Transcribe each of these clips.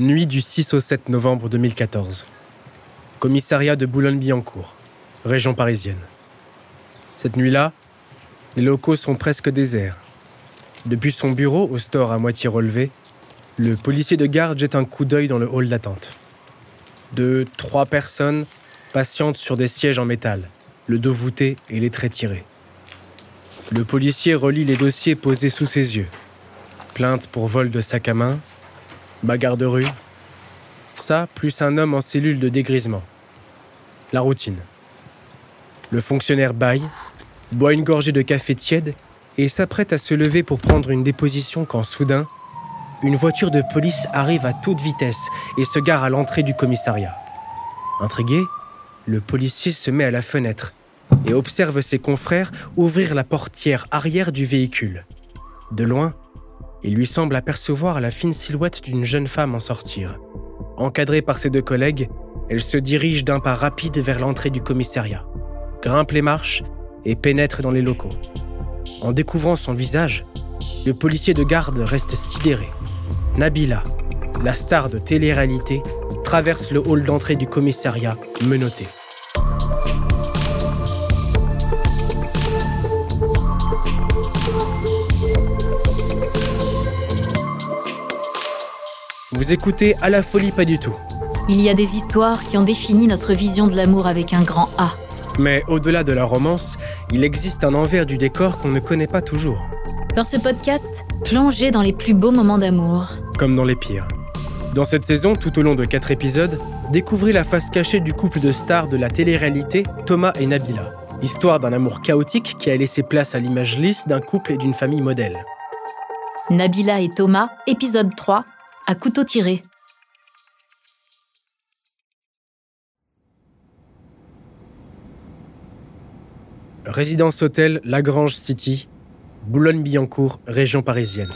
Nuit du 6 au 7 novembre 2014. Commissariat de Boulogne-Billancourt, région parisienne. Cette nuit-là, les locaux sont presque déserts. Depuis son bureau au store à moitié relevé, le policier de garde jette un coup d'œil dans le hall d'attente. Deux, trois personnes patientent sur des sièges en métal, le dos voûté et les traits tirés. Le policier relit les dossiers posés sous ses yeux. Plainte pour vol de sac à main, bagarre de rue. Ça, plus un homme en cellule de dégrisement. La routine. Le fonctionnaire baille, boit une gorgée de café tiède et s'apprête à se lever pour prendre une déposition quand soudain, une voiture de police arrive à toute vitesse et se gare à l'entrée du commissariat. Intrigué, le policier se met à la fenêtre et observe ses confrères ouvrir la portière arrière du véhicule. De loin, il lui semble apercevoir la fine silhouette d'une jeune femme en sortir. Encadrée par ses deux collègues, elle se dirige d'un pas rapide vers l'entrée du commissariat, grimpe les marches et pénètre dans les locaux. En découvrant son visage, le policier de garde reste sidéré. Nabila, la star de télé-réalité, traverse le hall d'entrée du commissariat menotté. Vous écoutez À la folie pas du tout. Il y a des histoires qui ont défini notre vision de l'amour avec un grand A. Mais au-delà de la romance, il existe un envers du décor qu'on ne connaît pas toujours. Dans ce podcast, plongez dans les plus beaux moments d'amour. Comme dans les pires. Dans cette saison, tout au long de quatre épisodes, découvrez la face cachée du couple de stars de la télé-réalité, Thomas et Nabila. Histoire d'un amour chaotique qui a laissé place à l'image lisse d'un couple et d'une famille modèle. Nabila et Thomas, épisode 3, à couteau tiré. Résidence Hôtel Lagrange City, Boulogne-Billancourt, région parisienne.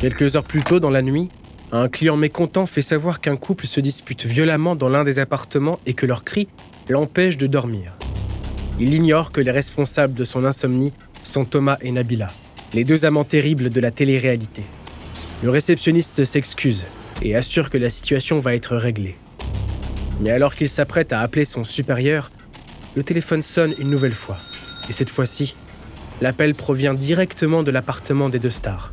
Quelques heures plus tôt dans la nuit, un client mécontent fait savoir qu'un couple se dispute violemment dans l'un des appartements et que leurs cris l'empêchent de dormir. Il ignore que les responsables de son insomnie sont Thomas et Nabila, les deux amants terribles de la télé-réalité. Le réceptionniste s'excuse et assure que la situation va être réglée. Mais alors qu'il s'apprête à appeler son supérieur, le téléphone sonne une nouvelle fois. Et cette fois-ci, l'appel provient directement de l'appartement des deux stars.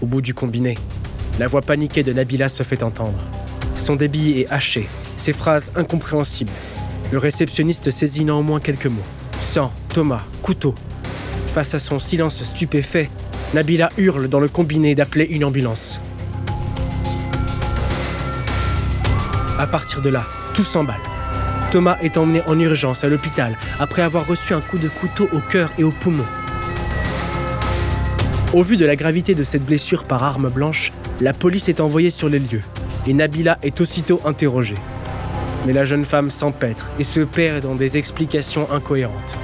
Au bout du combiné, la voix paniquée de Nabila se fait entendre. Son débit est haché, ses phrases incompréhensibles. Le réceptionniste saisit néanmoins quelques mots. Sang, Thomas, couteau. Face à son silence stupéfait, Nabila hurle dans le combiné d'appeler une ambulance. À partir de là, tout s'emballe. Thomas est emmené en urgence à l'hôpital après avoir reçu un coup de couteau au cœur et au poumon. Au vu de la gravité de cette blessure par arme blanche, la police est envoyée sur les lieux et Nabila est aussitôt interrogée. Mais la jeune femme s'empêtre et se perd dans des explications incohérentes.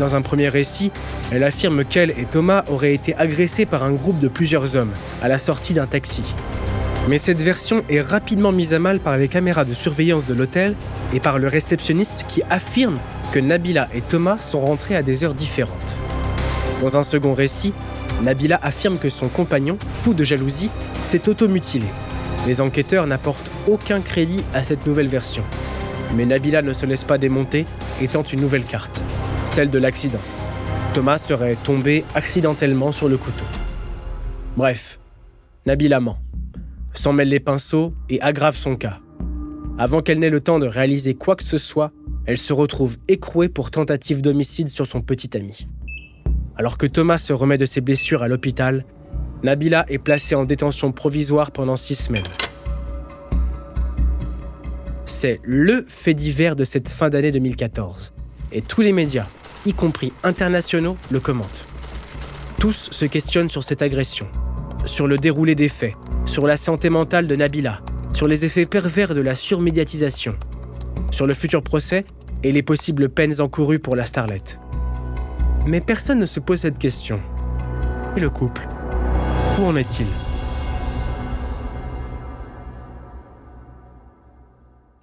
Dans un premier récit, elle affirme qu'elle et Thomas auraient été agressés par un groupe de plusieurs hommes à la sortie d'un taxi. Mais cette version est rapidement mise à mal par les caméras de surveillance de l'hôtel et par le réceptionniste qui affirme que Nabila et Thomas sont rentrés à des heures différentes. Dans un second récit, Nabila affirme que son compagnon, fou de jalousie, s'est automutilé. Les enquêteurs n'apportent aucun crédit à cette nouvelle version. Mais Nabila ne se laisse pas démonter et tente une nouvelle carte celle de l'accident. Thomas serait tombé accidentellement sur le couteau. Bref, Nabila ment, s'en mêle les pinceaux et aggrave son cas. Avant qu'elle n'ait le temps de réaliser quoi que ce soit, elle se retrouve écrouée pour tentative d'homicide sur son petit ami. Alors que Thomas se remet de ses blessures à l'hôpital, Nabila est placée en détention provisoire pendant six semaines. C'est LE fait divers de cette fin d'année 2014. Et tous les médias, y compris internationaux, le commentent. Tous se questionnent sur cette agression, sur le déroulé des faits, sur la santé mentale de Nabila, sur les effets pervers de la surmédiatisation, sur le futur procès et les possibles peines encourues pour la starlette. Mais personne ne se pose cette question. Et le couple? Où en est-il?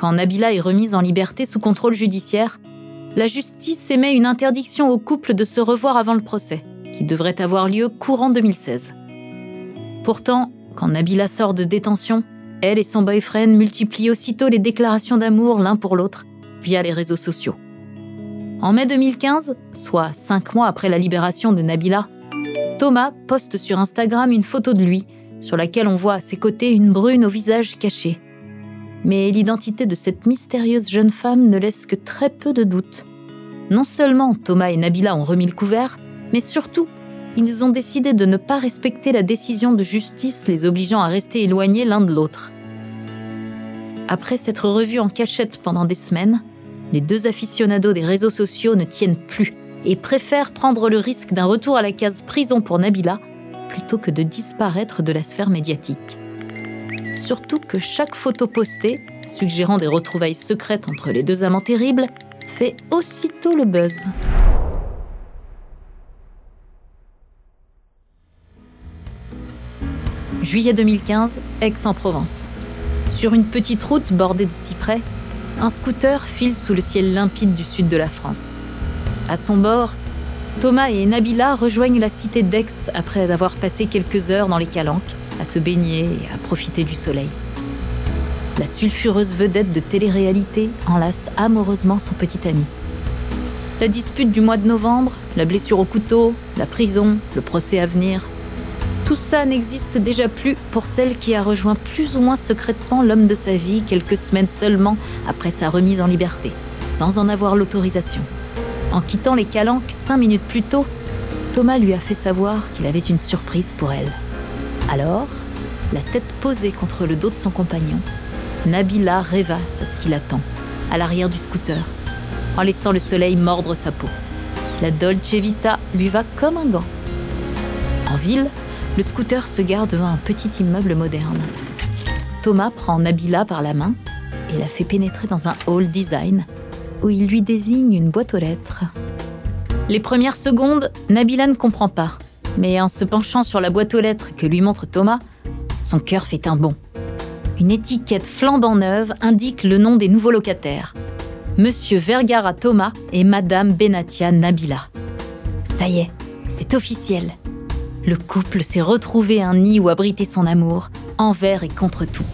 quand Nabila est remise en liberté sous contrôle judiciaire, la justice émet une interdiction au couple de se revoir avant le procès, qui devrait avoir lieu courant 2016. Pourtant, quand Nabila sort de détention, elle et son boyfriend multiplient aussitôt les déclarations d'amour l'un pour l'autre via les réseaux sociaux. En mai 2015, soit cinq mois après la libération de Nabila, Thomas poste sur Instagram une photo de lui, sur laquelle on voit à ses côtés une brune au visage caché. Mais l'identité de cette mystérieuse jeune femme ne laisse que très peu de doutes. Non seulement Thomas et Nabila ont remis le couvert, mais surtout, ils ont décidé de ne pas respecter la décision de justice les obligeant à rester éloignés l'un de l'autre. Après s'être revus en cachette pendant des semaines, les deux aficionados des réseaux sociaux ne tiennent plus et préfèrent prendre le risque d'un retour à la case prison pour Nabila plutôt que de disparaître de la sphère médiatique. Surtout que chaque photo postée, suggérant des retrouvailles secrètes entre les deux amants terribles, fait aussitôt le buzz. Juillet 2015, Aix-en-Provence. Sur une petite route bordée de cyprès, un scooter file sous le ciel limpide du sud de la France. À son bord, Thomas et Nabila rejoignent la cité d'Aix après avoir passé quelques heures dans les calanques, à se baigner et à profiter du soleil. La sulfureuse vedette de télé-réalité enlace amoureusement son petit ami. La dispute du mois de novembre, la blessure au couteau, la prison, le procès à venir, tout ça n'existe déjà plus pour celle qui a rejoint plus ou moins secrètement l'homme de sa vie quelques semaines seulement après sa remise en liberté, sans en avoir l'autorisation. En quittant les calanques cinq minutes plus tôt, Thomas lui a fait savoir qu'il avait une surprise pour elle. Alors, la tête posée contre le dos de son compagnon, Nabila rêvasse à ce qu'il attend, à l'arrière du scooter, en laissant le soleil mordre sa peau. La Dolce Vita lui va comme un gant. En ville, le scooter se gare devant un petit immeuble moderne. Thomas prend Nabila par la main et la fait pénétrer dans un hall design où il lui désigne une boîte aux lettres. Les premières secondes, Nabila ne comprend pas, mais en se penchant sur la boîte aux lettres que lui montre Thomas, son cœur fait un bond. Une étiquette flambant neuve indique le nom des nouveaux locataires. Monsieur Vergara Thomas et Madame Benatia Nabila. Ça y est, c'est officiel le couple s'est retrouvé un nid où abriter son amour, envers et contre tout.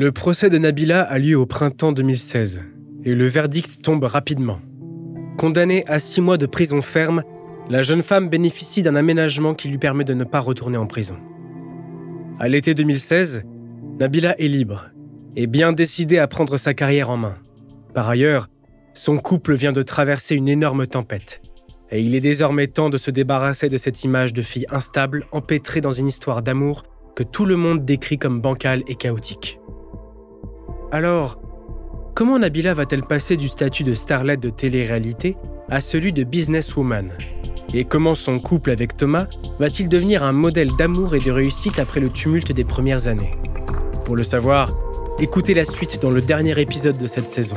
Le procès de Nabila a lieu au printemps 2016 et le verdict tombe rapidement. Condamnée à six mois de prison ferme, la jeune femme bénéficie d'un aménagement qui lui permet de ne pas retourner en prison. À l'été 2016, Nabila est libre est bien décidé à prendre sa carrière en main. Par ailleurs, son couple vient de traverser une énorme tempête, et il est désormais temps de se débarrasser de cette image de fille instable empêtrée dans une histoire d'amour que tout le monde décrit comme bancale et chaotique. Alors, comment Nabila va-t-elle passer du statut de starlet de télé-réalité à celui de businesswoman? Et comment son couple avec Thomas va-t-il devenir un modèle d'amour et de réussite après le tumulte des premières années? Pour le savoir, Écoutez la suite dans le dernier épisode de cette saison.